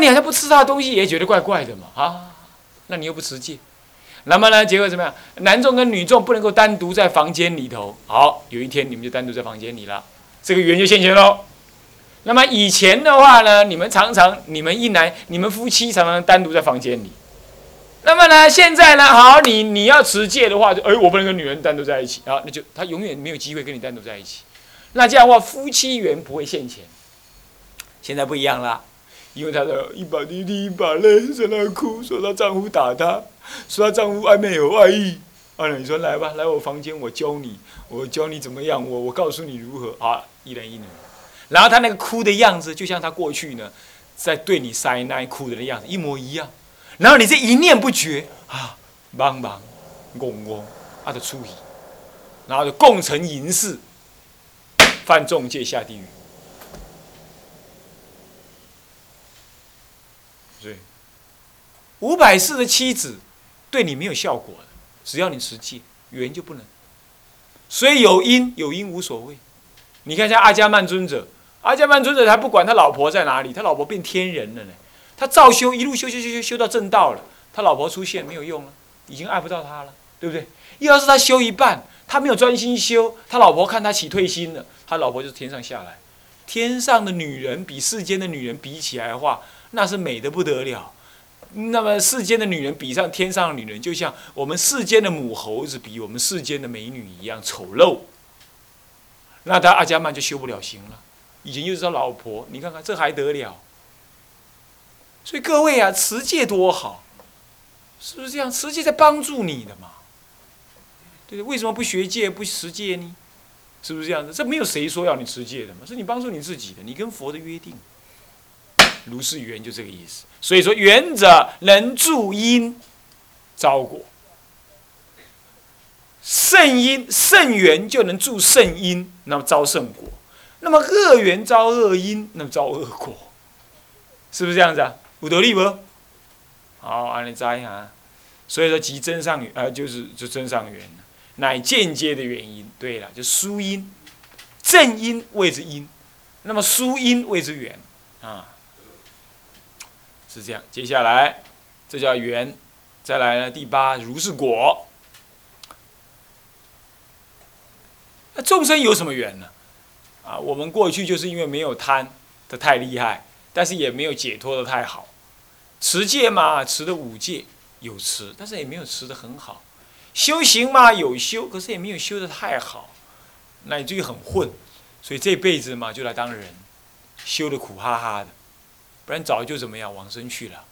你好像不吃他的东西也觉得怪怪的嘛啊？那你又不持戒，那么呢？结果怎么样？男众跟女众不能够单独在房间里头。好，有一天你们就单独在房间里了，这个缘就现前喽。那么以前的话呢，你们常常你们一男你们夫妻常常单独在房间里。那么呢，现在呢，好，你你要持戒的话，就哎，我不能跟女人单独在一起啊，那就他永远没有机会跟你单独在一起。那这样的话，夫妻缘不会现前。现在不一样了。因为她的一把鼻涕一把泪，在那哭，说她丈夫打她，说她丈夫外面有外遇。啊，你说来吧，来我房间，我教你，我教你怎么样，我我告诉你如何啊，一男一女。然后她那个哭的样子，就像她过去呢，在对你塞奶哭的那样子一模一样。然后你这一念不绝啊，茫茫，嗡嗡，啊的出去，然后就共成淫事，犯众戒下地狱。五百世的妻子对你没有效果的，只要你持戒，缘就不能。所以有因有因无所谓。你看像阿伽曼尊者，阿伽曼尊者他不管他老婆在哪里，他老婆变天人了呢，他照修一路修修修修修到正道了，他老婆出现没有用了，已经爱不到他了，对不对？要是他修一半，他没有专心修，他老婆看他起退心了，他老婆就天上下来。天上的女人比世间的女人比起来的话，那是美的不得了，那么世间的女人比上天上的女人，就像我们世间的母猴子比我们世间的美女一样丑陋。那他阿伽曼就修不了行了，以前又是他老婆，你看看这还得了？所以各位啊，持戒多好，是不是这样？持戒在帮助你的嘛，对对？为什么不学戒不持戒呢？是不是这样子？这没有谁说要你持戒的嘛，是你帮助你自己的，你跟佛的约定。如是缘就这个意思，所以说缘者能助因招果，圣因圣缘就能助圣因，那么招圣果；那么恶缘招恶因，那么招恶果，是不是这样子啊？五得力不？好，安利摘啊。所以说，即真上缘，呃，就是就真上缘，乃间接的原因。对了，就殊因，正因谓之因，那么殊因谓之缘啊。是这样，接下来这叫缘，再来呢第八如是果。那众生有什么缘呢？啊，我们过去就是因为没有贪的太厉害，但是也没有解脱的太好。持戒嘛，持的五戒有持，但是也没有持的很好。修行嘛有修，可是也没有修的太好，乃至于很混，所以这辈子嘛就来当人，修的苦哈哈的。不然早就怎么样往生去了，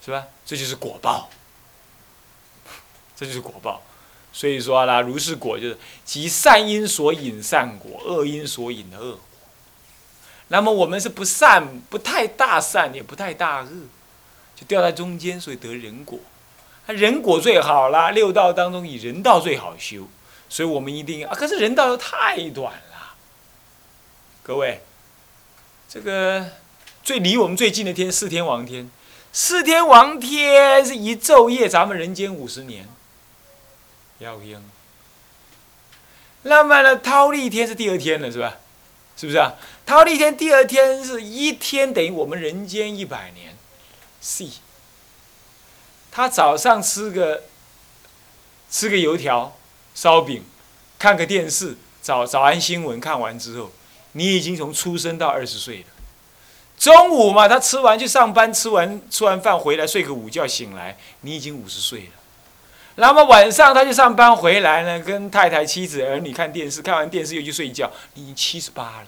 是吧？这就是果报，这就是果报。所以说啦，如是果就是即善因所引善果，恶因所引的恶果。那么我们是不善，不太大善，也不太大恶，就掉在中间，所以得人果。人果最好啦，六道当中以人道最好修，所以我们一定啊。可是人道又太短了，各位，这个。最离我们最近的天，四天王天，四天王天是一昼夜，咱们人间五十年。要应。那么呢，忉利天是第二天了，是吧？是不是啊？忉利天第二天是一天等于我们人间一百年。C。他早上吃个吃个油条、烧饼，看个电视，早早安新闻看完之后，你已经从出生到二十岁了。中午嘛，他吃完去上班，吃完吃完饭回来睡个午觉，醒来你已经五十岁了。那么晚上他去上班回来呢，跟太太、妻子、儿女看电视，看完电视又去睡觉，你已经七十八了。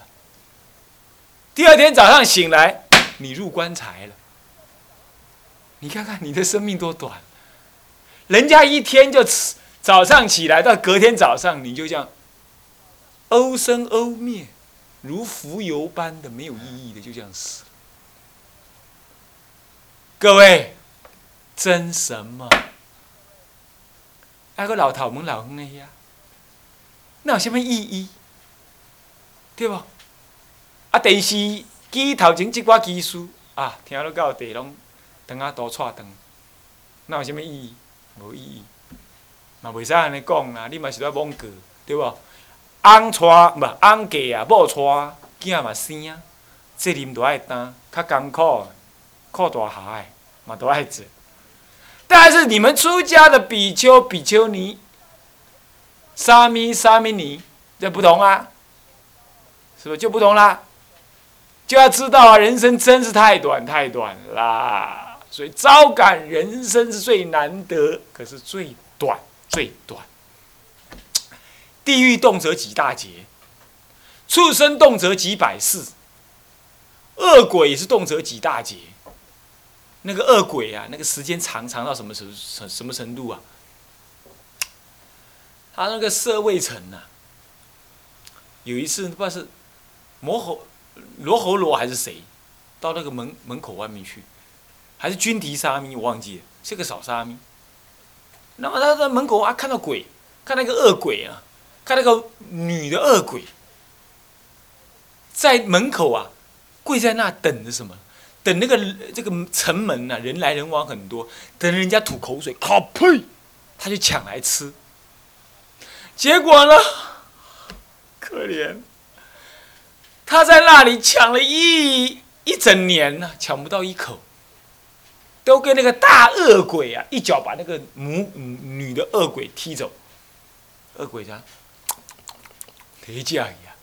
第二天早上醒来，你入棺材了。你看看你的生命多短，人家一天就吃早上起来到隔天早上，你就这样，欧生欧灭。如浮游般的没有意义的，就这样死了。各位，争什么？那个老头们老远的呀，那有什么意义？对不？啊，电视机头前即挂技术啊，听了到地拢长啊多串长，那有什么意义？无意义，嘛袂使安尼讲啊！你嘛是在罔过，对不？翁娶，毋翁嫁啊，某娶，囝嘛生啊，责任都爱担，较艰苦。靠大海嘛都爱做。但是你们出家的比丘、比丘尼、沙弥、沙弥尼，这不同啊，是不是就不同啦？就要知道啊，人生真是太短太短啦，所以招感人生是最难得，可是最短最短。地狱动辄几大劫，畜生动辄几百世，恶鬼也是动辄几大劫。那个恶鬼啊，那个时间长长到什么程什什么程度啊？他那个舍卫城呐，有一次不知道是摩吼罗侯罗还是谁，到那个门门口外面去，还是军提沙弥，我忘记了，是个扫沙弥。那么他在门口啊，看到鬼，看那个恶鬼啊，看那个女的恶鬼，在门口啊，跪在那等着什么？等那个这个城门呐，人来人往很多，等人家吐口水，靠呸，他就抢来吃。结果呢，可怜，他在那里抢了一一整年呢，抢不到一口，都跟那个大恶鬼啊，一脚把那个母女的恶鬼踢走。恶鬼讲，忒架一样，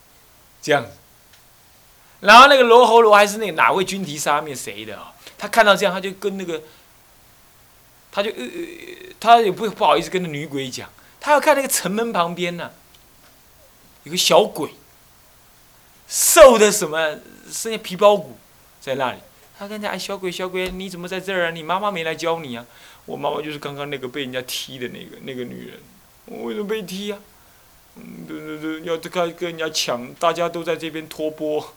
这样。然后那个罗喉罗还是那个哪位军提沙灭谁的啊？他看到这样，他就跟那个，他就呃，他也不不好意思跟那女鬼讲，他要看那个城门旁边呢，有个小鬼，瘦的什么，剩下皮包骨在那里。他跟他哎，小鬼小鬼，你怎么在这儿啊？你妈妈没来教你啊？我妈妈就是刚刚那个被人家踢的那个那个女人，我为什么被踢啊？嗯，对对对，要跟跟人家抢，大家都在这边托钵。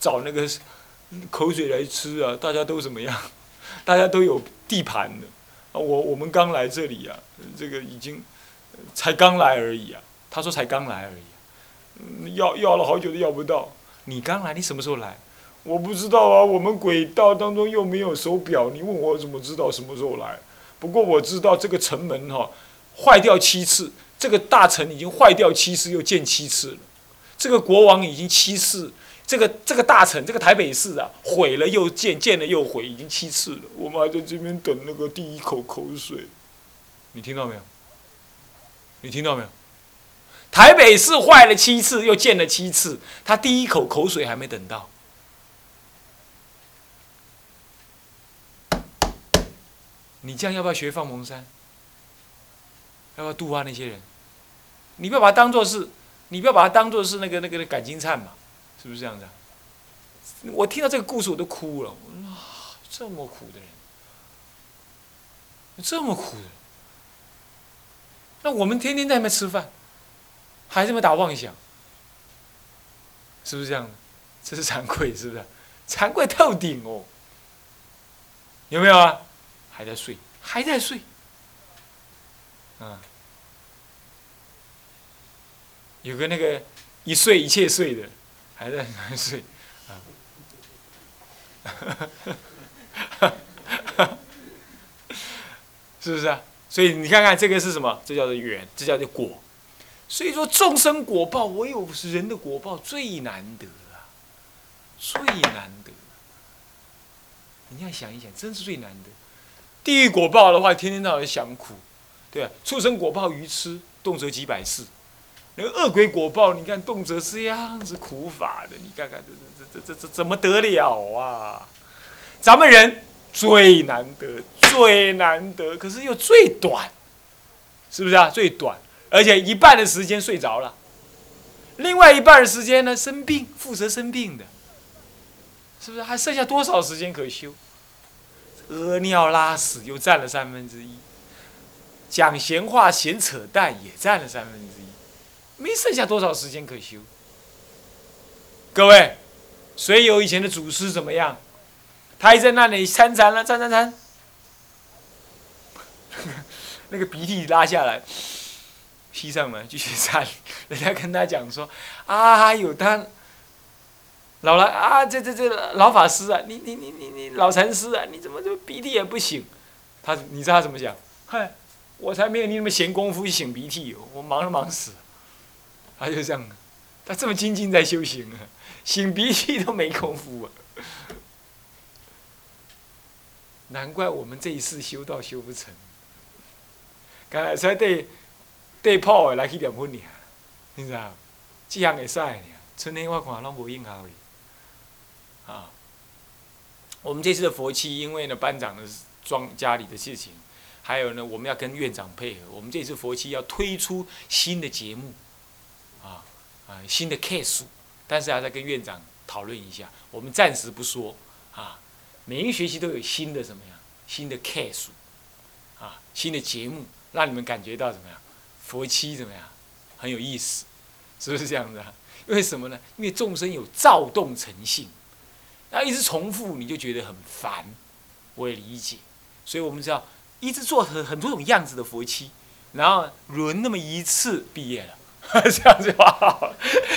找那个口水来吃啊！大家都怎么样？大家都有地盘的啊！我我们刚来这里啊，这个已经才刚来而已啊。他说才刚来而已，要要了好久都要不到。你刚来，你什么时候来？我不知道啊。我们轨道当中又没有手表，你问我怎么知道什么时候来？不过我知道这个城门哈坏掉七次，这个大城已经坏掉七次，又建七次了。这个国王已经七次。这个这个大臣，这个台北市啊，毁了又建，建了又毁，已经七次了。我们还在这边等那个第一口口水，你听到没有？你听到没有？台北市坏了七次，又建了七次，他第一口口水还没等到。你这样要不要学放蒙山？要不要度化那些人？你不要把它当做是，你不要把它当做是那个那个感情灿嘛。是不是这样子？我听到这个故事我都哭了。哇，这么苦的人，这么苦的，那我们天天在那边吃饭，还这么打妄想，是不是这样的？这是惭愧，是不是？惭愧透顶哦。有没有啊？还在睡，还在睡。啊，有个那个一睡一切睡的。还在睡，啊，是不是啊？所以你看看这个是什么？这叫做缘，这叫做果。所以说众生果报，唯有人的果报最难得啊，最难得。你要想一想，真是最难得。地狱果报的话，天天到晚想苦，对啊。畜生果报愚痴，动辄几百世。那个恶鬼果报，你看动辄这样子苦法的，你看看这这这这这怎么得了啊？咱们人最难得，最难得，可是又最短，是不是啊？最短，而且一半的时间睡着了，另外一半的时间呢生病，负责生病的，是不是？还剩下多少时间可修？屙尿拉屎又占了三分之一，讲闲话闲扯淡也占了三分之一。没剩下多少时间可修。各位，谁有以前的祖师怎么样？他还在那里参禅了，参参参，那个鼻涕拉下来，吸上来继续参。人家跟他讲说：“啊，有他老了啊，这这这老法师啊，你你你你你老禅师啊，你怎么就鼻涕也不醒？”他，你知道他怎么讲？嗨，我才没有你那么闲工夫去擤鼻涕，我忙都忙死。他就这样，他这么精进在修行啊，擤鼻涕都没功夫啊。难怪我们这一次修道修不成。刚才才对对炮来去念佛尔，你知道？这样会使尔，春天我看拢无应效哩。啊，我们这次的佛期，因为呢班长的装家里的事情，还有呢我们要跟院长配合，我们这次佛期要推出新的节目，啊新的 case，但是要再跟院长讨论一下，我们暂时不说啊。每一个学期都有新的什么呀？新的 case，啊新的节目。让你们感觉到怎么样？佛七怎么样？很有意思，是不是这样子？为什么呢？因为众生有躁动成性，然后一直重复，你就觉得很烦。我也理解，所以我们知道一直做很很多种样子的佛七，然后轮那么一次毕业了，这样就好，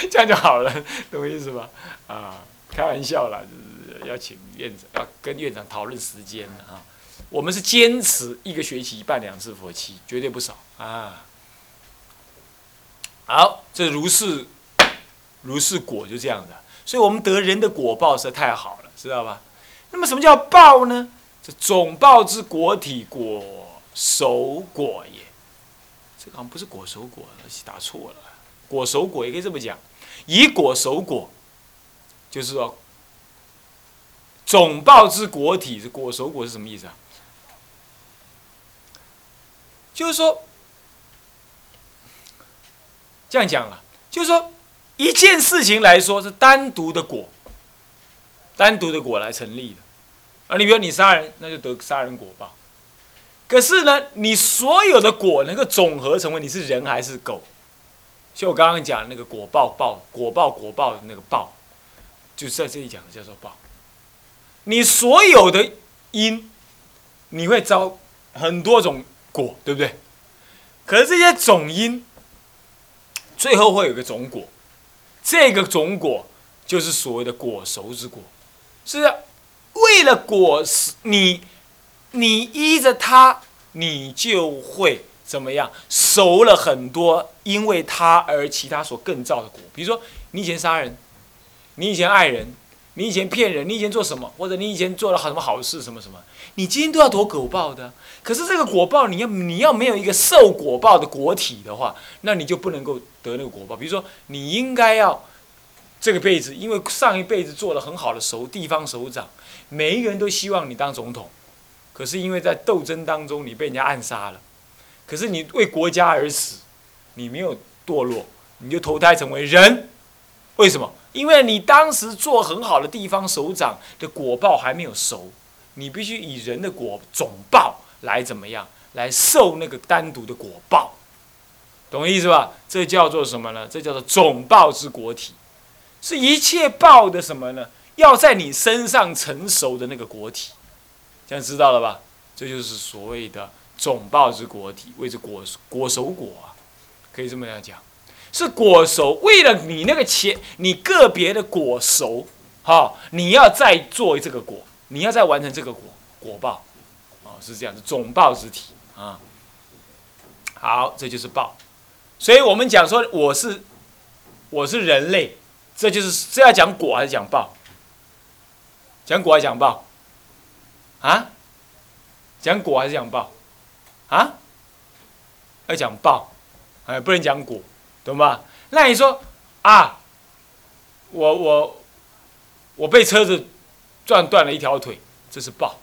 这样就好了，懂我意思吧？啊，开玩笑啦，就是要请院长，要跟院长讨论时间啊。我们是坚持一个学期办两次佛期，绝对不少啊。好，这如是如是果就这样的，所以我们得人的果报实在太好了，知道吧？那么什么叫报呢？这总报之果体果熟果也。这个好像不是果熟果，打错了。果熟果也可以这么讲，以果熟果，就是说总报之果体是果熟果是什么意思啊？就是说，这样讲了，就是说，一件事情来说是单独的果，单独的果来成立的，啊，你比如你杀人，那就得杀人果报。可是呢，你所有的果能够总合成为你是人还是狗，就我刚刚讲那个果报报果报果报的那个报，就在这里讲的叫做报。你所有的因，你会招很多种。果对不对？可是这些种因，最后会有个种果，这个种果就是所谓的果熟之果，是为了果实，你你依着他，你就会怎么样？熟了很多，因为他而其他所更造的果。比如说，你以前杀人，你以前爱人，你以前骗人，你以前做什么？或者你以前做了什么好事？什么什么？你今天都要躲果报的。可是这个果报，你要你要没有一个受果报的果体的话，那你就不能够得那个果报。比如说，你应该要这个辈子，因为上一辈子做了很好的首地方首长，每一个人都希望你当总统。可是因为在斗争当中，你被人家暗杀了。可是你为国家而死，你没有堕落，你就投胎成为人。为什么？因为你当时做很好的地方首长的果报还没有熟，你必须以人的果总报。来怎么样？来受那个单独的果报，懂我意思吧？这叫做什么呢？这叫做总报之果体，是一切报的什么呢？要在你身上成熟的那个果体，这样知道了吧？这就是所谓的总报之果体，谓之果果熟果啊，可以这么样讲，是果熟。为了你那个钱，你个别的果熟，哈，你要再做这个果，你要再完成这个果果报。哦是这样子，总报之体啊。好，这就是报。所以我们讲说，我是我是人类，这就是是要讲果还是讲报？讲果还是讲报？啊？讲果还是讲报？啊？要讲报，哎，不能讲果，懂吧？那你说啊，我我我被车子撞断了一条腿，这是报。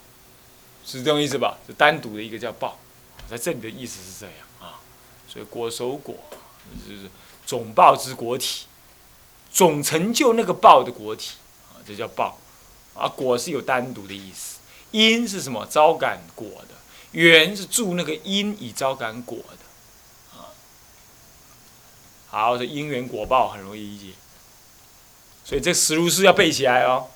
是这种意思吧？是单独的一个叫报，在这里的意思是这样啊。所以果熟果就是总报之果体，总成就那个报的果体啊，这叫报啊。果是有单独的意思，因是什么？招感果的，缘是助那个因以招感果的啊。好，这因缘果报很容易理解，所以这十如是要背起来哦。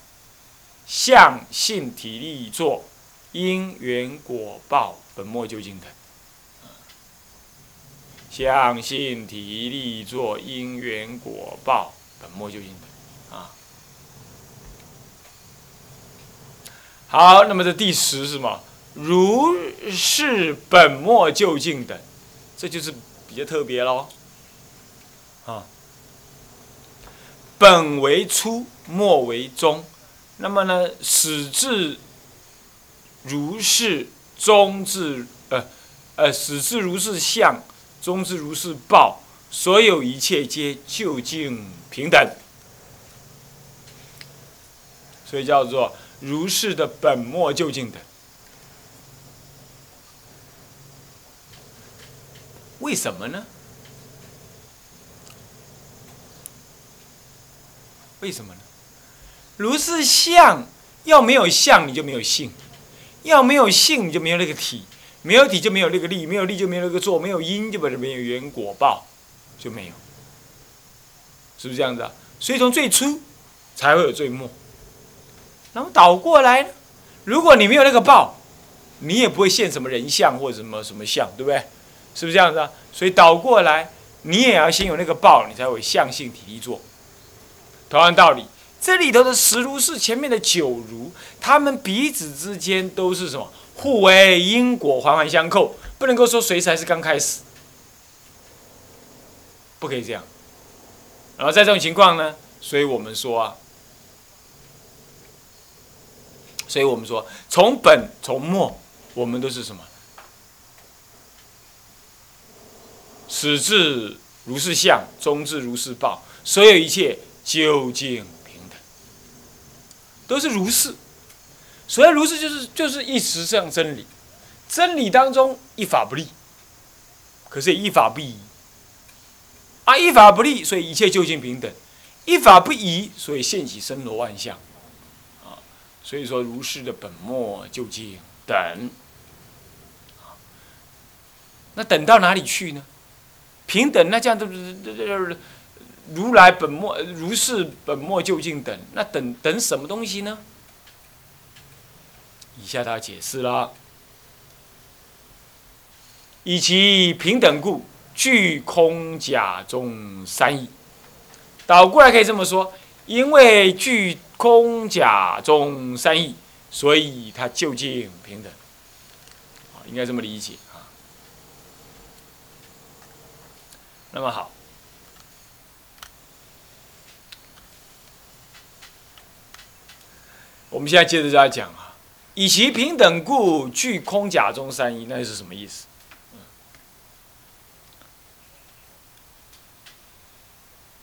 相性体力作。因缘果报本末究竟等，相性体力作因缘果报本末究竟等啊。好，那么这第十是什么？如是本末究竟等，这就是比较特别喽。啊，本为初，末为终，那么呢，始至。如是终至呃呃始至如是相，终至如是报，所有一切皆究竟平等。所以叫做如是的本末究竟等。为什么呢？为什么呢？如是相，要没有相，你就没有性；要没有性，你就没有那个体；没有体就没有那个力；没有力就没有那个做；没有因就没有缘果报，就没有。是不是这样子啊？所以从最初才会有最末。那么倒过来？如果你没有那个报，你也不会现什么人相或者什么什么相，对不对？是不是这样子啊？所以倒过来，你也要先有那个报，你才有相性体力做。同样道理，这里头的十如是，前面的九如，他们彼此之间都是什么？互为因果，环环相扣，不能够说谁才是刚开始，不可以这样。然后在这种情况呢，所以我们说啊，所以我们说从本从末，我们都是什么？始至如是相，终至如是报，所有一切究竟平等，都是如是。所谓如是，就是就是一时这样真理。真理当中一法不立，可是也一法不移。啊，一法不立，所以一切究竟平等；一法不移，所以现起生罗万象。所以说如是的本末究竟等。那等到哪里去呢？平等，那这样都是如来本末如是本末究竟等，那等等什么东西呢？以下他解释了：以其平等故，具空假中三义。倒过来可以这么说，因为具空假中三义，所以它究竟平等。应该这么理解啊。那么好，我们现在接着再讲啊，以其平等故，具空假中三义，那又是什么意思？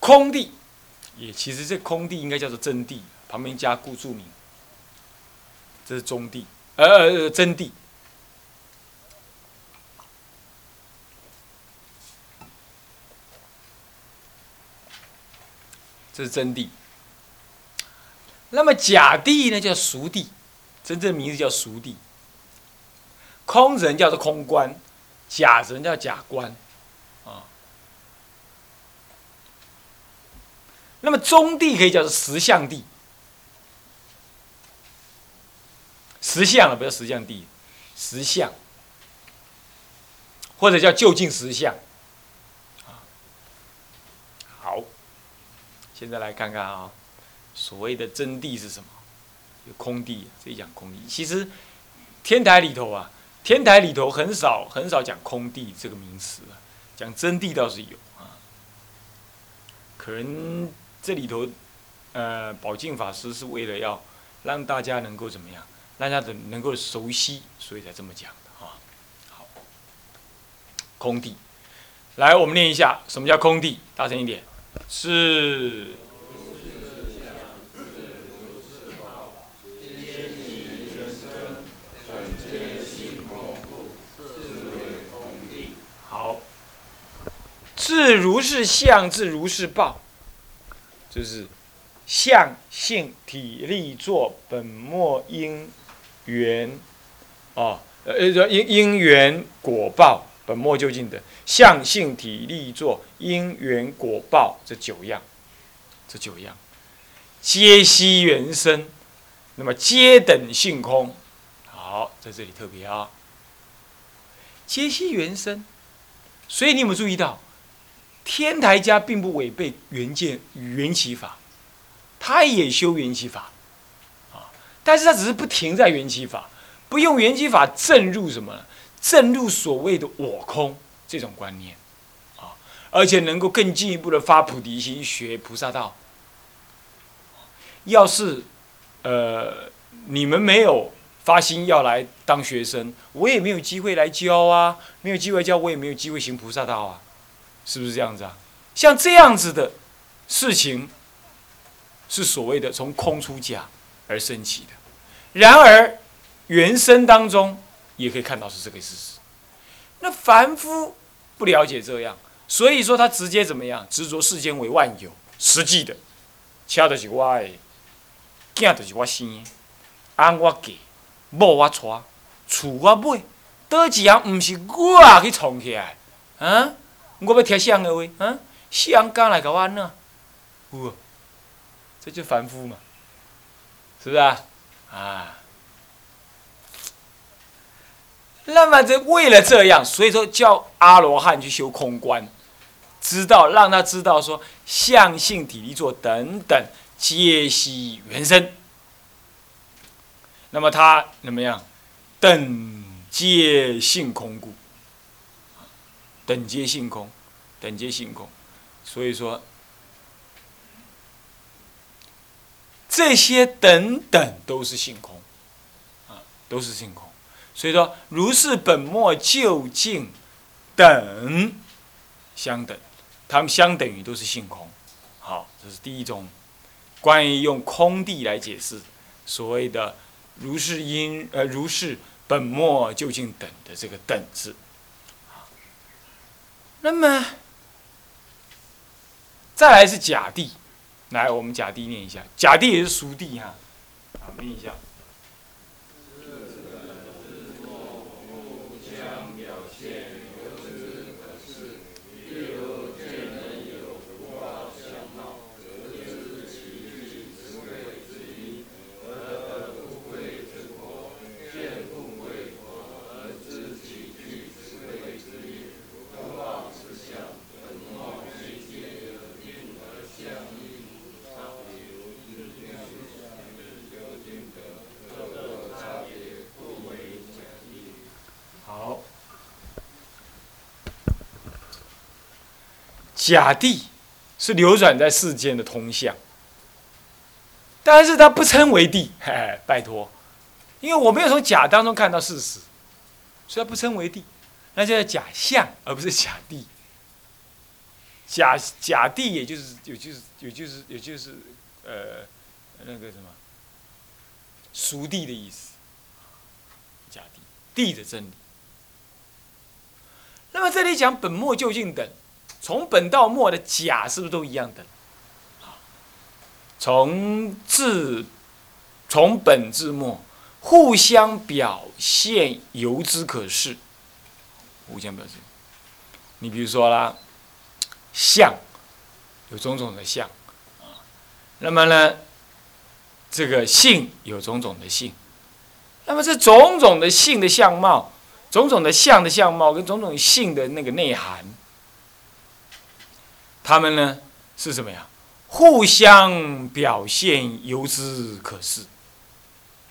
空地，也其实这空地应该叫做真地，旁边加故注名，这是中地，呃呃，真地。这是真谛。那么假谛呢？叫熟谛，真正名字叫熟谛。空人叫做空观，假人叫假观，那么中地可以叫做实相地，实相啊，不叫实相地，实相，或者叫就近实相。现在来看看啊，所谓的真谛是什么？有空地，这里讲空地。其实天台里头啊，天台里头很少很少讲空地这个名词啊，讲真谛倒是有啊。可能这里头，呃，宝镜法师是为了要让大家能够怎么样，让大家能够熟悉，所以才这么讲的啊。好，空地，来我们念一下，什么叫空地？大声一点。是。好。自如是相，自如是报，就是相性体力作本末因缘，啊，呃，因因缘果报。本末究竟的相性体力作因缘果报这九样，这九样皆悉原生，那么皆等性空。好，在这里特别啊，皆悉原生。所以你有没有注意到，天台家并不违背原见缘起法，他也修缘起法啊，但是他只是不停在缘起法，不用缘起法证入什么？正入所谓的我空这种观念，啊，而且能够更进一步的发菩提心，学菩萨道。要是，呃，你们没有发心要来当学生，我也没有机会来教啊，没有机会教，我也没有机会行菩萨道啊，是不是这样子啊？像这样子的事情，是所谓的从空出假而升起的。然而，原生当中也可以看到是这个事实。那凡夫不了解这样，所以说他直接怎么样？执着世间为万有，实际的，车就是我的，囝就是我生的，安我给，某我娶，厝我买，倒一样毋是我去创起来？啊？我要听谁的话？啊？谁讲来甲我安怎？有，这就凡夫嘛，是不是啊？啊。那么，这为了这样，所以说叫阿罗汉去修空观，知道让他知道说相性体力作等等皆悉原生。那么他怎么样？等皆性空故，等皆性空，等皆性空。所以说，这些等等都是性空，啊，都是性空。所以说，如是本末究竟等相等，它们相等于都是性空。好，这是第一种关于用空地来解释所谓的如是因呃如是本末究竟等的这个等字。那么再来是甲地，来我们甲地念一下，甲地也是熟地哈，啊念一下。假地是流转在世间的通向，但是它不称为地，嘿，拜托，因为我没有从假当中看到事实，所以它不称为地，那叫假象，而不是假地。假假地也就是也就是也就是也就是呃那个什么熟地的意思，假地地的真理。那么这里讲本末究竟等。从本到末的假是不是都一样的？从至从本至末，互相表现，由之可视。互相表现，你比如说啦，相有种种的相啊，那么呢，这个性有种种的性，那么这种种的性的相貌，种种的相的相貌跟种种性的那个内涵。他们呢是什么呀？互相表现，由之可视，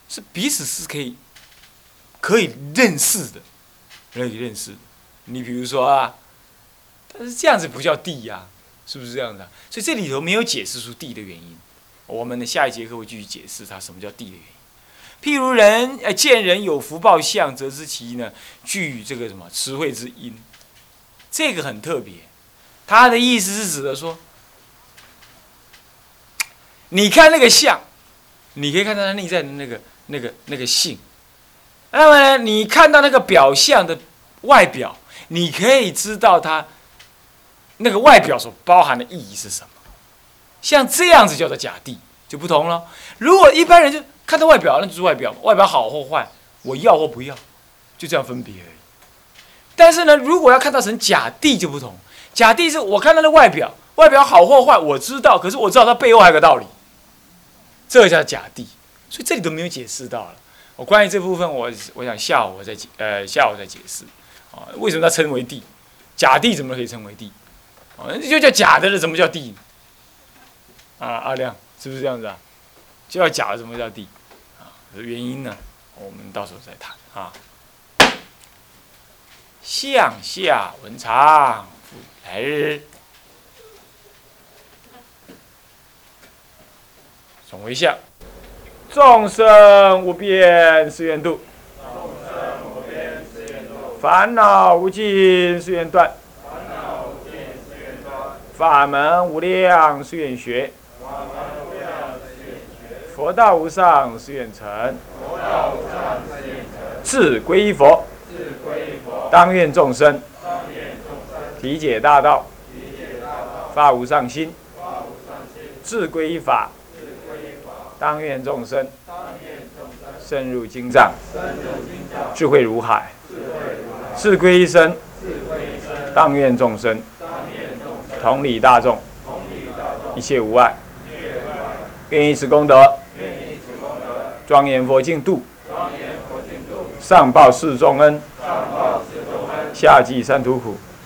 是彼此是可以可以认识的，可以认识。你比如说啊，但是这样子不叫地呀，是不是这样的？所以这里头没有解释出地的原因。我们的下一节课会继续解释它什么叫地的原因。譬如人呃见人有福报相，则知其呢具这个什么词汇之因，这个很特别。他的意思是指的说，你看那个相，你可以看到他内在的那个、那个、那个性。那么呢，你看到那个表象的外表，你可以知道他那个外表所包含的意义是什么。像这样子叫做假地，就不同了。如果一般人就看到外表，那就是外表，外表好或坏，我要或不要，就这样分别而已。但是呢，如果要看到成假地，就不同。假地是我看他的外表，外表好或坏我知道，可是我知道他背后还有个道理，这叫假地，所以这里都没有解释到了。我关于这部分，我我想下午我再解，呃，下午再解释啊，为什么它称为地？假地怎么可以称为地？啊，就叫假的了，怎么叫地？啊，阿亮是不是这样子啊？就要假的怎么叫地？啊，原因呢？我们到时候再谈啊。向下文长。来日，总为相。众生无边誓愿度，烦恼无尽誓愿断，法门无量誓愿学，佛道无上誓愿成，志归依佛，当愿众生。体解大道，发无上心，志归依法。当愿众生深入经藏，智慧如海；智归一生，当愿众生同理大众，一切无碍。愿以此功德，庄严佛净土，上报四重恩，下济三途苦。